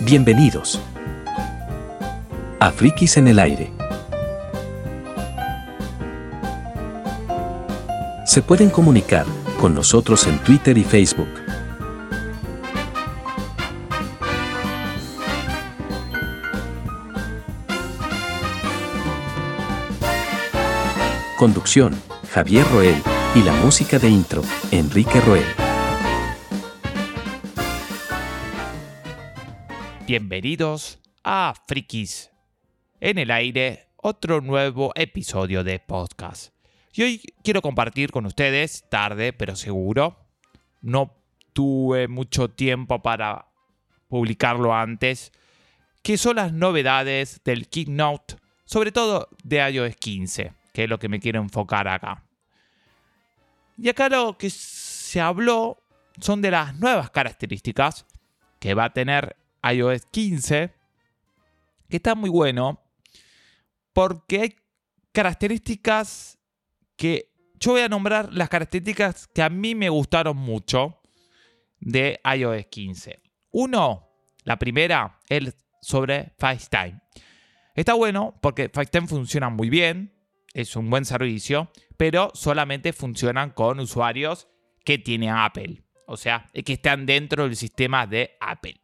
Bienvenidos a Frikis en el aire. Se pueden comunicar con nosotros en Twitter y Facebook. Conducción, Javier Roel, y la música de intro, Enrique Roel. Bienvenidos a Frikis en el aire, otro nuevo episodio de podcast. Y hoy quiero compartir con ustedes, tarde pero seguro, no tuve mucho tiempo para publicarlo antes, que son las novedades del Keynote, sobre todo de iOS 15, que es lo que me quiero enfocar acá. Y acá lo que se habló son de las nuevas características que va a tener iOS 15, que está muy bueno, porque hay características que yo voy a nombrar las características que a mí me gustaron mucho de iOS 15. Uno, la primera, es sobre FaceTime. Está bueno porque FaceTime funciona muy bien, es un buen servicio, pero solamente funcionan con usuarios que tienen Apple. O sea, que están dentro del sistema de Apple.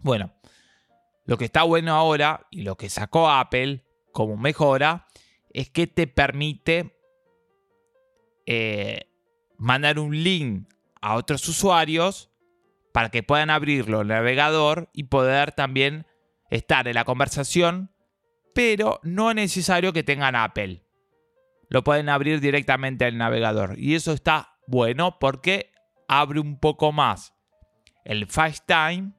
Bueno, lo que está bueno ahora y lo que sacó Apple como mejora es que te permite eh, mandar un link a otros usuarios para que puedan abrirlo en el navegador y poder también estar en la conversación, pero no es necesario que tengan Apple. Lo pueden abrir directamente en el navegador. Y eso está bueno porque abre un poco más el FaceTime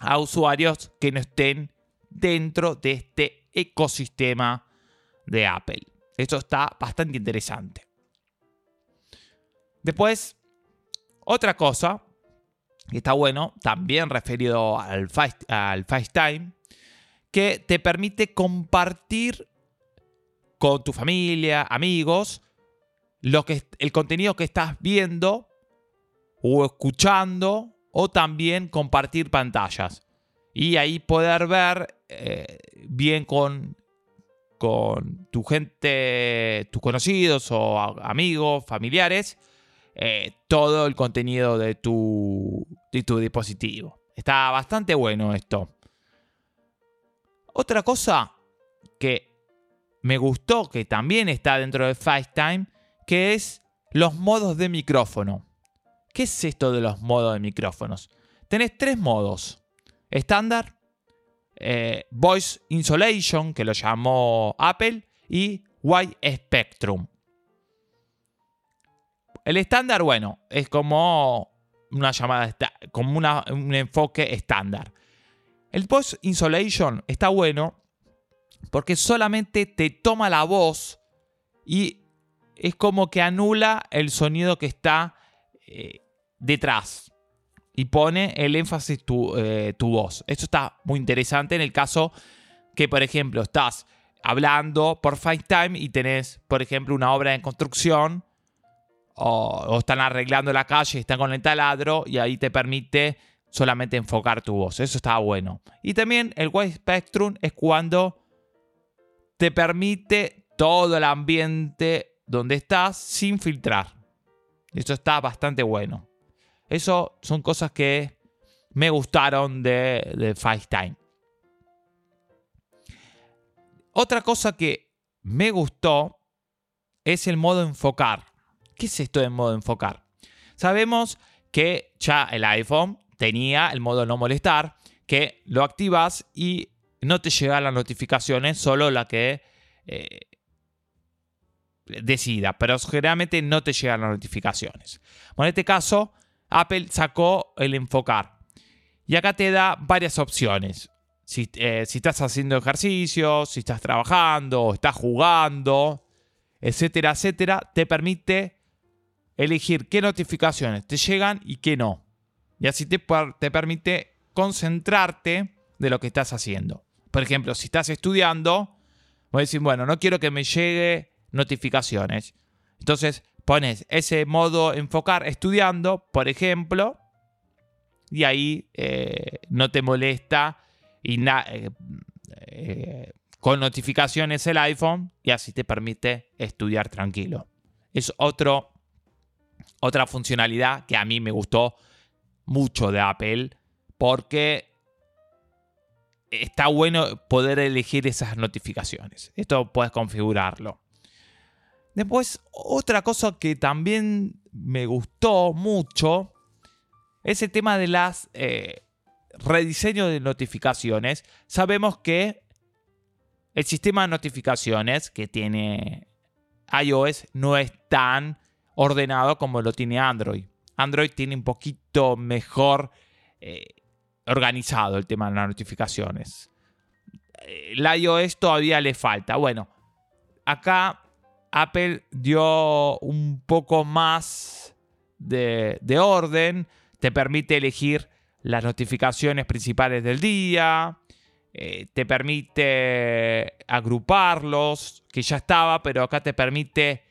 a usuarios que no estén dentro de este ecosistema de Apple. Esto está bastante interesante. Después, otra cosa que está bueno, también referido al, al FaceTime, que te permite compartir con tu familia, amigos, lo que, el contenido que estás viendo o escuchando o también compartir pantallas. Y ahí poder ver eh, bien con, con tu gente, tus conocidos o amigos, familiares, eh, todo el contenido de tu, de tu dispositivo. Está bastante bueno esto. Otra cosa que me gustó, que también está dentro de FaceTime, que es los modos de micrófono. ¿Qué es esto de los modos de micrófonos? Tenés tres modos. Estándar, eh, Voice Insulation, que lo llamó Apple, y Wide Spectrum. El estándar, bueno, es como una llamada, como un enfoque estándar. El Voice Insulation está bueno porque solamente te toma la voz y es como que anula el sonido que está eh, detrás y pone el énfasis tu, eh, tu voz. Esto está muy interesante en el caso que, por ejemplo, estás hablando por FaceTime y tenés, por ejemplo, una obra en construcción o, están arreglando la calle, están con el taladro y ahí te permite solamente enfocar tu voz. Eso está bueno. Y también el Wide Spectrum es cuando te permite todo el ambiente donde estás sin filtrar. Esto está bastante bueno. Eso son cosas que me gustaron de, de FaceTime. Otra cosa que me gustó es el modo enfocar. ¿Qué es esto de modo enfocar? Sabemos que ya el iPhone tenía el modo no molestar, que lo activas y no te llegan las notificaciones, solo la que eh, decida, pero generalmente no te llegan las notificaciones. Bueno, en este caso, Apple sacó el enfocar. Y acá te da varias opciones. Si, eh, estás haciendo ejercicio, si estás trabajando, estás jugando, etcétera, etcétera, te permite elegir qué notificaciones te llegan y qué no. Y así te, te permite concentrarte de lo que estás haciendo. Por ejemplo, si estás estudiando, voy a decir, bueno, no quiero que me llegue notificaciones. Entonces, pones ese modo enfocar estudiando, por ejemplo, y ahí no te molesta y con notificaciones el iPhone y así te permite estudiar tranquilo. Es otro, otra funcionalidad que a mí me gustó mucho de Apple porque está bueno poder elegir esas notificaciones. Esto puedes configurarlo. Después, otra cosa que también me gustó mucho es el tema de las eh, rediseño de notificaciones. Sabemos que el sistema de notificaciones que tiene iOS no es tan ordenado como lo tiene Android. Android tiene un poquito mejor eh, organizado el tema de las notificaciones. El iOS todavía le falta. Bueno, acá Apple dio un poco más de, orden. Te permite elegir las notificaciones principales del día. Eh, te permite agruparlos, que ya estaba, pero acá te permite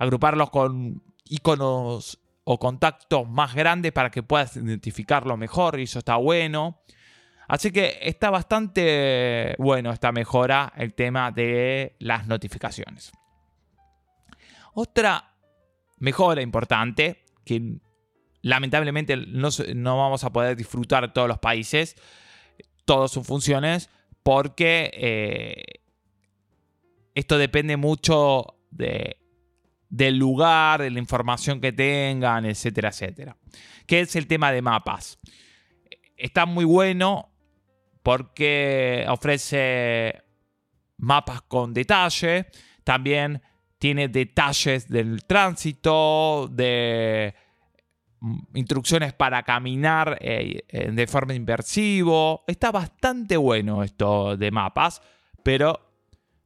agruparlos con iconos o contactos más grandes para que puedas identificarlo mejor y eso está bueno. Así que está bastante bueno esta mejora, el tema de las notificaciones. Otra mejora importante que lamentablemente no, no vamos a poder disfrutar todos los países, todas sus funciones, porque eh, esto depende mucho de del lugar, de la información que tengan, etcétera, etcétera. Que es el tema de mapas. Está muy bueno porque ofrece mapas con detalle, también tiene detalles del tránsito, de mm, instrucciones para caminar eh, de forma inversivo. Está bastante bueno esto de mapas, pero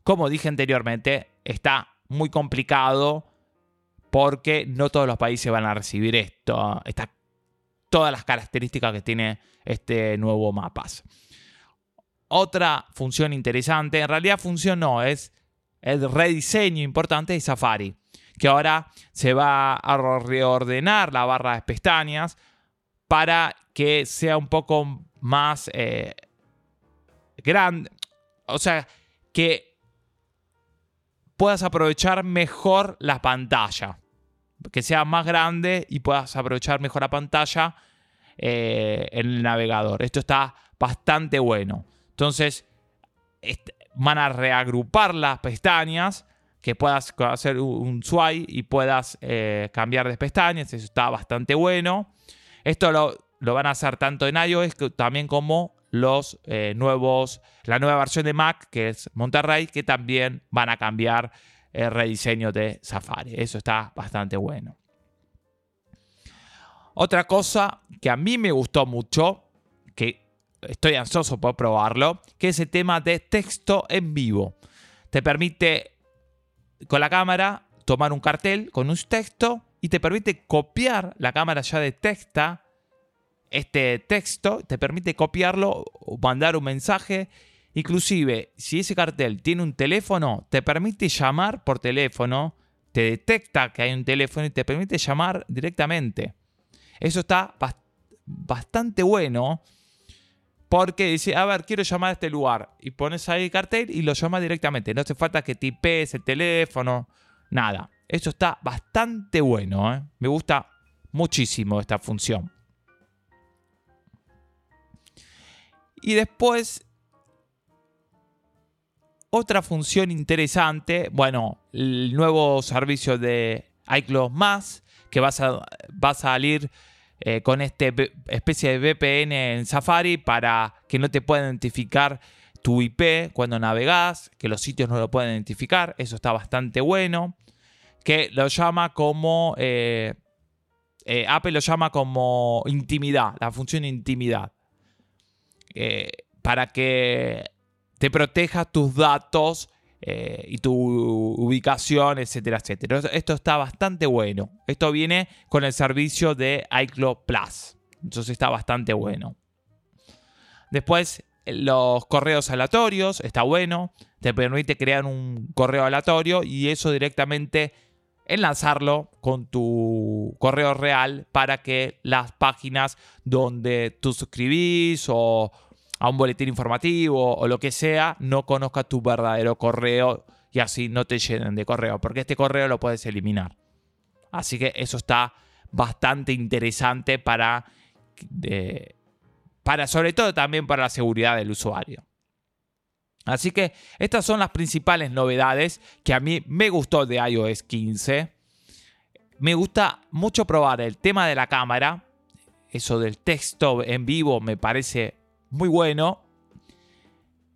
como dije anteriormente, está muy complicado porque no todos los países van a recibir esto, todas las características que tiene este nuevo mapas. Otra función interesante, en realidad función no, es el rediseño importante de Safari, que ahora se va a reordenar la barra de pestañas para que sea un poco más eh, grande, o sea, que puedas aprovechar mejor la pantalla. Que sea más grande y puedas aprovechar mejor la pantalla eh, en el navegador. Esto está bastante bueno. Entonces, van a reagrupar las pestañas, que puedas hacer un swipe y puedas eh, cambiar de pestañas. Eso está bastante bueno. Esto lo, lo van a hacer tanto en iOS también como los eh, nuevos, la nueva versión de Mac, que es Monterrey, que también van a cambiar el rediseño de Safari. Eso está bastante bueno. Otra cosa que a mí me gustó mucho, que estoy ansioso por probarlo, que es el tema de texto en vivo. Te permite con la cámara tomar un cartel con un texto y te permite copiar, la cámara ya detecta este texto, te permite copiarlo mandar un mensaje. Inclusive, si ese cartel tiene un teléfono, te permite llamar por teléfono, te detecta que hay un teléfono y te permite llamar directamente. Eso está bastante bueno porque dice, a ver, quiero llamar a este lugar. Y pones ahí el cartel y lo llamas directamente. No hace falta que tipes el teléfono, nada. Eso está bastante bueno. ¿eh? Me gusta muchísimo esta función. Y después, otra función interesante, bueno, el nuevo servicio de iCloud Más, que va a, va a salir eh, con esta especie de VPN en Safari para que no te pueda identificar tu IP cuando navegas, que los sitios no lo pueden identificar, eso está bastante bueno, que lo llama como, eh, eh, Apple lo llama como intimidad, la función intimidad. Para que te proteja tus datos eh, y tu ubicación, etcétera, etcétera. Esto está bastante bueno. Esto viene con el servicio de iCloud Plus. Entonces está bastante bueno. Después, los correos aleatorios, está bueno. Te permite crear un correo aleatorio y eso directamente enlazarlo con tu correo real para que las páginas donde tú suscribís o a un boletín informativo o lo que sea no conozca tu verdadero correo y así no te llenen de correo, porque este correo lo puedes eliminar. Así que eso está bastante interesante para, para sobre todo también para la seguridad del usuario. Así que estas son las principales novedades que a mí me gustó de iOS 15. Me gusta mucho probar el tema de la cámara. Eso del texto en vivo me parece muy bueno.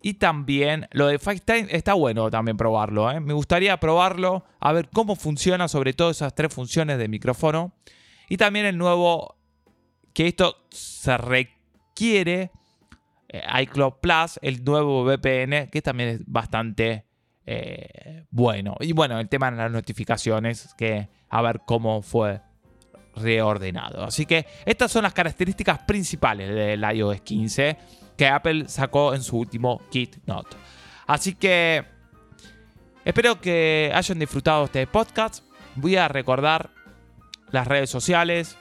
Y también lo de FaceTime está bueno también probarlo. ¿eh? Me gustaría probarlo, a ver cómo funciona, sobre todo esas tres funciones de micrófono. Y también el nuevo, que esto se requiere, eh, iCloud Plus, el nuevo VPN, que también es bastante eh, bueno. Y bueno, el tema de las notificaciones, que a ver cómo fue reordenado. Así que estas son las características principales del iOS 15 que Apple sacó en su último Kit Note. Así que espero que hayan disfrutado este podcast. Voy a recordar las redes sociales.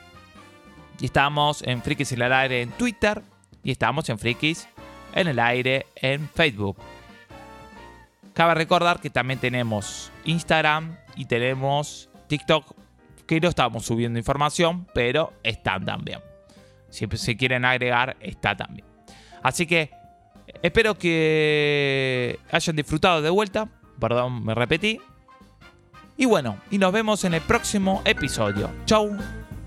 Estamos en Frikis en el aire en Twitter. Y estamos en Frikis en el aire en Facebook. Cabe recordar que también tenemos Instagram y tenemos TikTok que no estamos subiendo información, pero están también. Si se quieren agregar, está también. Así que espero que hayan disfrutado de vuelta. Perdón, me repetí. Y bueno, y nos vemos en el próximo episodio. Chau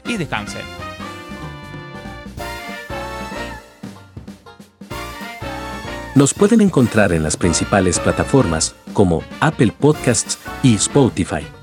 y descansen. Nos pueden encontrar en las principales plataformas como Apple Podcasts y Spotify.